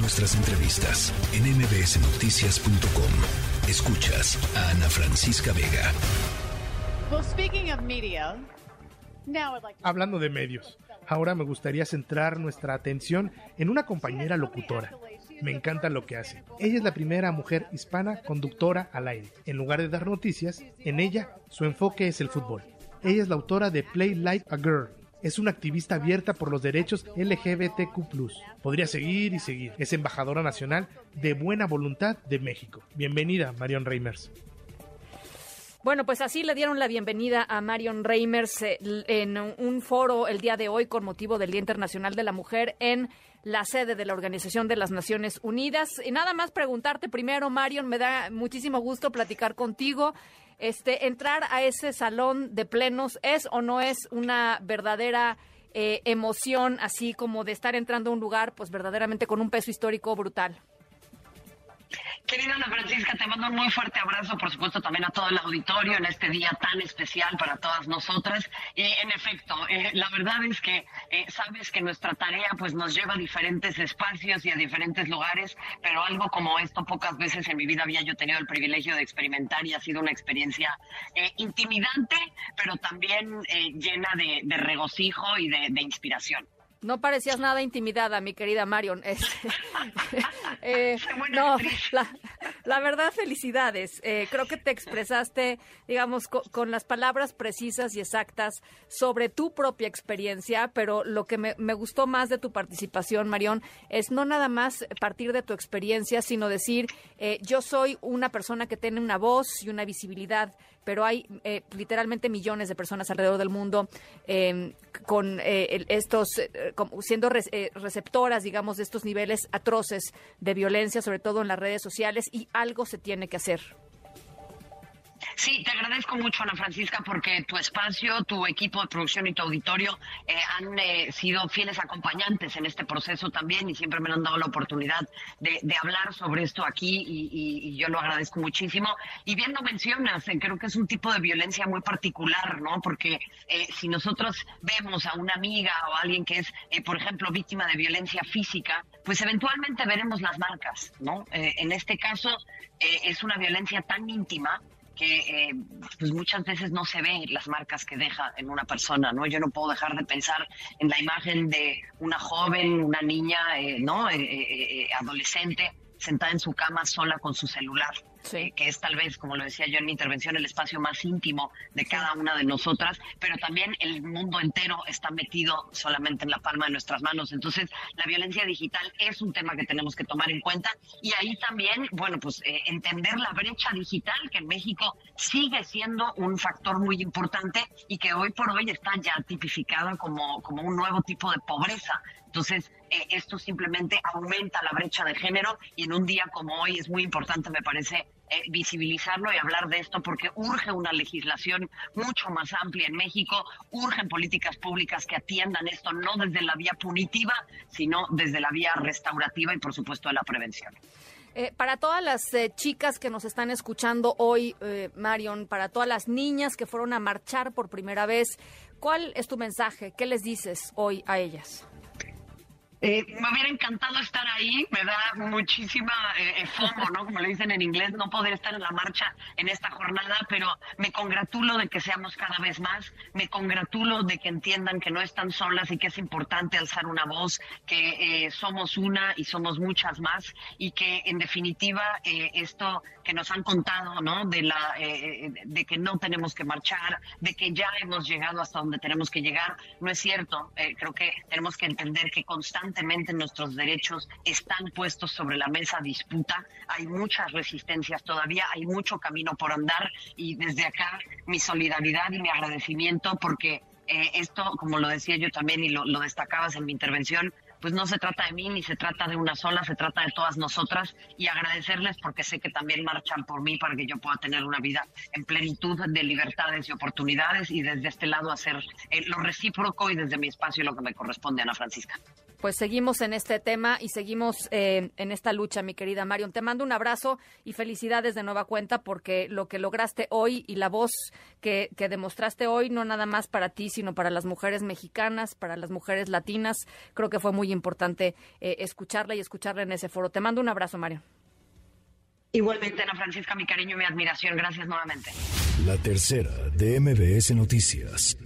nuestras entrevistas en mbsnoticias.com. Escuchas a Ana Francisca Vega. Hablando de medios, ahora me gustaría centrar nuestra atención en una compañera locutora. Me encanta lo que hace. Ella es la primera mujer hispana conductora al aire. En lugar de dar noticias, en ella su enfoque es el fútbol. Ella es la autora de Play Like a Girl, es una activista abierta por los derechos LGBTQ. Podría seguir y seguir. Es embajadora nacional de Buena Voluntad de México. Bienvenida, Marion Reimers. Bueno, pues así le dieron la bienvenida a Marion Reimers eh, en un foro el día de hoy con motivo del Día Internacional de la Mujer en la sede de la Organización de las Naciones Unidas. Y nada más preguntarte primero, Marion, me da muchísimo gusto platicar contigo este, entrar a ese salón de plenos es o no es una verdadera eh, emoción, así como de estar entrando a un lugar, pues verdaderamente con un peso histórico brutal. Querida Ana Francisca, te mando un muy fuerte abrazo, por supuesto, también a todo el auditorio en este día tan especial para todas nosotras. Y en efecto, eh, la verdad es que eh, sabes que nuestra tarea pues nos lleva a diferentes espacios y a diferentes lugares, pero algo como esto pocas veces en mi vida había yo tenido el privilegio de experimentar y ha sido una experiencia eh, intimidante, pero también llena de, regocijo y de inspiración. No parecías nada intimidada, mi querida Marion. eh, no, la, verdad, felicidades. Eh, creo que te expresaste, digamos, con las palabras precisas y exactas sobre tu propia experiencia, pero lo que me, gustó más de tu participación, Marion, es no nada más partir de tu experiencia, sino decir, eh, yo soy una persona que tiene una voz y una visibilidad pero hay eh, literalmente millones de personas alrededor del mundo em, con eh, estos, eh, siendo receptoras, digamos, de estos niveles atroces de violencia, sobre todo en las redes sociales, y algo se tiene que hacer. Sí, te agradezco mucho, Ana Francisca, porque tu espacio, tu equipo de producción y tu auditorio eh, han eh, sido fieles acompañantes en este proceso también y siempre me han dado la oportunidad de, hablar sobre esto aquí y, yo lo agradezco muchísimo. Y bien lo mencionas, eh, creo que es un tipo de violencia muy particular, ¿no? Porque si nosotros vemos a una amiga o a alguien que es, por ejemplo, víctima de violencia física, pues eventualmente veremos las marcas, ¿no? en este caso es una violencia tan íntima que eh, pues muchas veces no se ven las marcas que deja en una persona, ¿no? Yo no puedo dejar de pensar en la imagen de una joven, una niña, eh, ¿no? Eh, adolescente sentada en su cama sola con su celular, que es tal vez, como lo decía yo en mi intervención, el espacio más íntimo de cada una de nosotras, pero también el mundo entero está metido solamente en la palma de nuestras manos. Entonces, la violencia digital es un tema que tenemos que tomar en cuenta y ahí también, bueno, pues eh, entender la brecha digital que en México sigue siendo un factor muy importante y que hoy por hoy está ya tipificada como, como un nuevo tipo de pobreza. Entonces, eh, esto simplemente aumenta la brecha de género y en un día como hoy es muy importante, me parece, eh, visibilizarlo y hablar de esto porque urge una legislación mucho más amplia en México, urgen políticas públicas que atiendan esto no desde la vía punitiva, sino desde la vía restaurativa y por supuesto de la prevención. Eh, para todas las chicas que nos están escuchando hoy, Marion, para todas las niñas que fueron a marchar por primera vez, ¿cuál es tu mensaje? ¿Qué les dices hoy a ellas? Eh, me hubiera encantado estar ahí, me da muchísima eh, FOMO, ¿no? Como le dicen en inglés, no poder estar en la marcha en esta jornada, pero me congratulo de que seamos cada vez más, me congratulo de que entiendan que no están solas y que es importante alzar una voz, que eh, somos una y somos muchas más y que en definitiva eh, esto que nos han contado, ¿no? De, la, de que no tenemos que marchar, de que ya hemos llegado hasta donde tenemos que llegar, no es cierto. creo que tenemos que entender que constantemente constantemente nuestros derechos están puestos sobre la mesa disputa. Hay muchas resistencias todavía, hay mucho camino por andar y desde acá mi solidaridad y mi agradecimiento porque eh, esto, como lo decía yo también y lo, lo destacabas en mi intervención, pues no se trata de mí ni se trata de una sola, se trata de todas nosotras y agradecerles porque sé que también marchan por mí para que yo pueda tener una vida en plenitud de libertades y oportunidades y desde este lado hacer eh, lo recíproco y desde mi espacio lo que me corresponde, Ana Francisca. Pues seguimos en este tema y seguimos eh, en esta lucha, mi querida Marion. Te mando un abrazo y felicidades de nueva cuenta porque lo que lograste hoy y la voz que, que demostraste hoy, no nada más para ti, sino para las mujeres mexicanas, para las mujeres latinas, creo que fue muy importante eh, escucharla y escucharla en ese foro. Te mando un abrazo, Marion. Igualmente, Ana Francisca, mi cariño y mi admiración. Gracias nuevamente. La tercera de MBS Noticias.